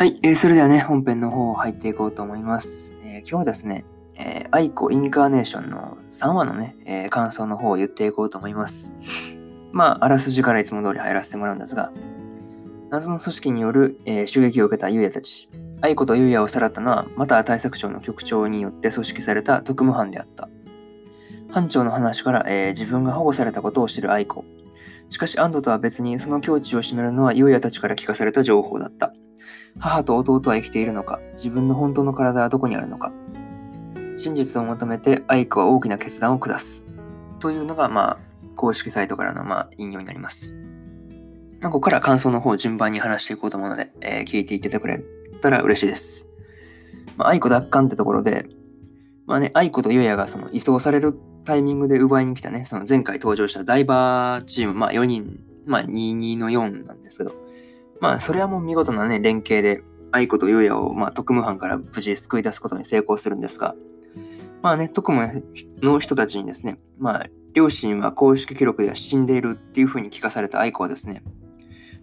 はい、えーそれではね、本編の方を入っていこうと思います。えー今日はですね、えーアイコインカーネーションの3話のね、えー感想の方を言っていこうと思います。まあ、あらすじからいつも通り入らせてもらうんですが、謎の組織による、えー襲撃を受けたユウヤたち。愛子とユウヤをさらったのは、また対策長の局長によって組織された特務班であった。班長の話から、えー自分が保護されたことを知る愛子。しかし安堵とは別にその境地を占めるのはユウヤたちから聞かされた情報だった。母と弟は生きているのか自分の本当の体はどこにあるのか真実を求めて愛子は大きな決断を下す。というのが、まあ、公式サイトからの、まあ、引用になります。まあ、ここから感想の方を順番に話していこうと思うので、えー聞いていっててくれたら嬉しいです。まあ、愛子奪還ってところで、まあね、愛子とゆうやがその移送されるタイミングで奪いに来たね、その前回登場したダイバーチーム、まあ4人、まあ22の4なんですけど、まあそれはもう見事なね、連携で愛子とゆうやを、まあ、特務班から無事救い出すことに成功するんですが、まあね、特務の人たちにですね、まあ両親は公式記録では死んでいるっていうふうに聞かされた愛子はですね、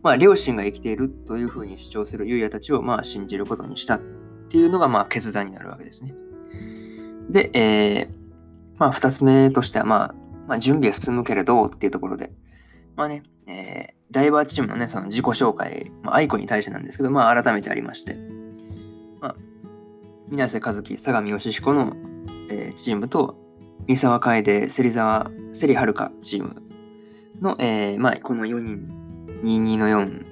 まあ、両親が生きているというふうに主張するユウヤたちをまあ信じることにしたっていうのがまあ決断になるわけですね。で、えーまあ、2つ目としては、まあ、まあ、準備は進むけれどっていうところで、まあね、えーダイバーチームのね、その自己紹介、まあ、愛子に対してなんですけど、まあ、改めてありまして、まあ、水瀬和樹、相模義彦の、えーチームと、三沢楓、芹沢、芹遥チームの、えーまあ、この4人22の4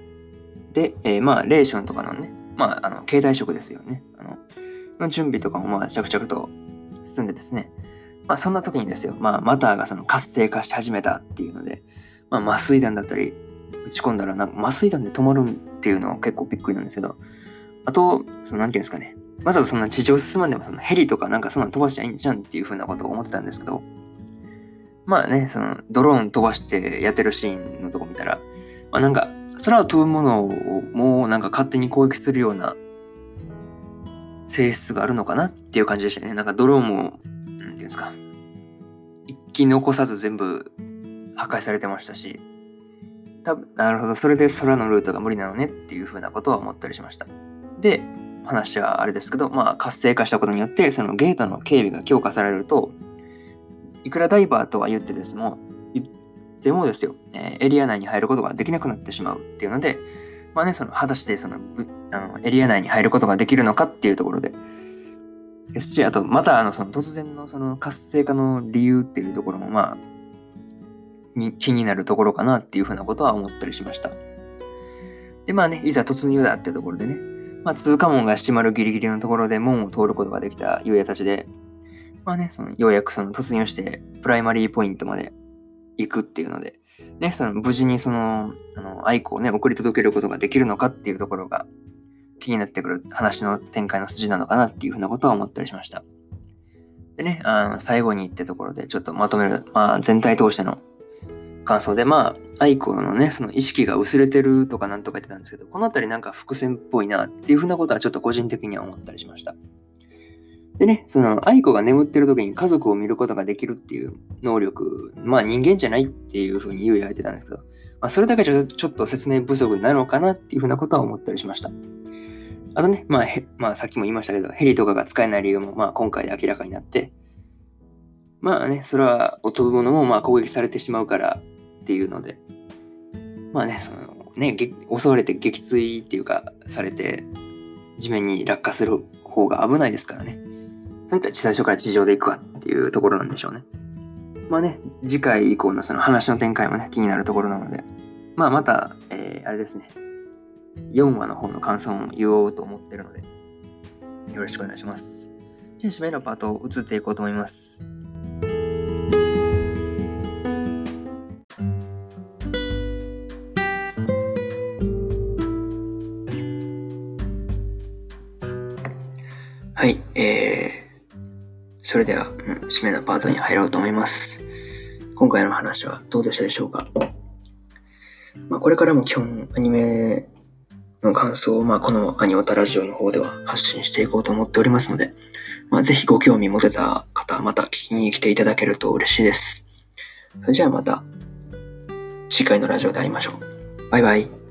で、えーまあ、レーションとかのね、まあ、あの、携帯職ですよね。あの、の準備とかも、まあ、着々と進んでですね。まあ、そんな時にですよ、まあ、マターがその活性化し始めたっていうので、まあ、麻酔弾だったり、打ち込んだら、なんか麻酔弾で止まるっていうのは結構びっくりなんですけど、あと、その、なんていうんですかね、わざわざそんな地上進まんでも、そのヘリとかなんかそんなの飛ばしちゃいいんじゃんっていうふうなことを思ってたんですけど、まあね、その、ドローン飛ばしてやってるシーンのとこ見たら、まあ、なんか空を飛ぶものをもうなんか勝手に攻撃するような性質があるのかなっていう感じでしたね。なんかドローンも、なんていうんですか、一気残さず全部破壊されてましたし、多分なるほど、それで空のルートが無理なのねっていうふうなことは思ったりしました。で、話はあれですけど、まあ活性化したことによって、そのゲートの警備が強化されると、いくらダイバーとは言ってですも、でもですよ、えエリア内に入ることができなくなってしまうっていうので、まあね、その果たしてそのあのエリア内に入ることができるのかっていうところで、ですし、あと、またあのその突然のその活性化の理由っていうところも、まあ、に気になるところかなっていうふうなことは思ったりしました。で、まあね、いざ突入だってところでね、まあ、通過門が閉まるギリギリのところで門を通ることができたユウヤたちで、まあね、そのようやくその突入してプライマリーポイントまで行くっていうので、ね、その無事にその、あの、愛子をね、送り届けることができるのかっていうところが気になってくる話の展開の筋なのかなっていうふうなことは思ったりしました。でね、あの最後にってところでちょっとまとめる、まあ全体通しての感想で、まあ、愛子のね、その意識が薄れてるとかなんとか言ってたんですけど、このあたりなんか伏線っぽいなっていうふうなことはちょっと個人的には思ったりしました。でね、その愛子が眠ってる時に家族を見ることができるっていう能力、まあ人間じゃないっていうふうに言うやれてたんですけど、まあそれだけじゃちょっと説明不足なのかなっていうふうなことは思ったりしました。あとね、まあ、まあさっきも言いましたけど、ヘリとかが使えない理由もまあ今回で明らかになって、まあね、それは飛ぶものもまあ攻撃されてしまうからっていうので、まあね、そのね、襲われて撃墜っていうか、されて、地面に落下する方が危ないですからね。そういったら最初から地上で行くわっていうところなんでしょうね。まあね、次回以降のその話の展開もね、気になるところなので、まあまた、えーあれですね、4話の方の感想も言おうと思ってるので、よろしくお願いします。じゃあ、締めのパートを移っていこうと思います。はい、えー、それでは、うん、締めのパートに入ろうと思います。今回の話はどうでしたでしょうか？まあ、これからも基本アニメの感想を、まあ、このアニオタラジオの方では発信していこうと思っておりますので、まあ、ぜひご興味持てた方、また聞きに来ていただけると嬉しいです。それじゃあまた次回のラジオで会いましょう。バイバイ。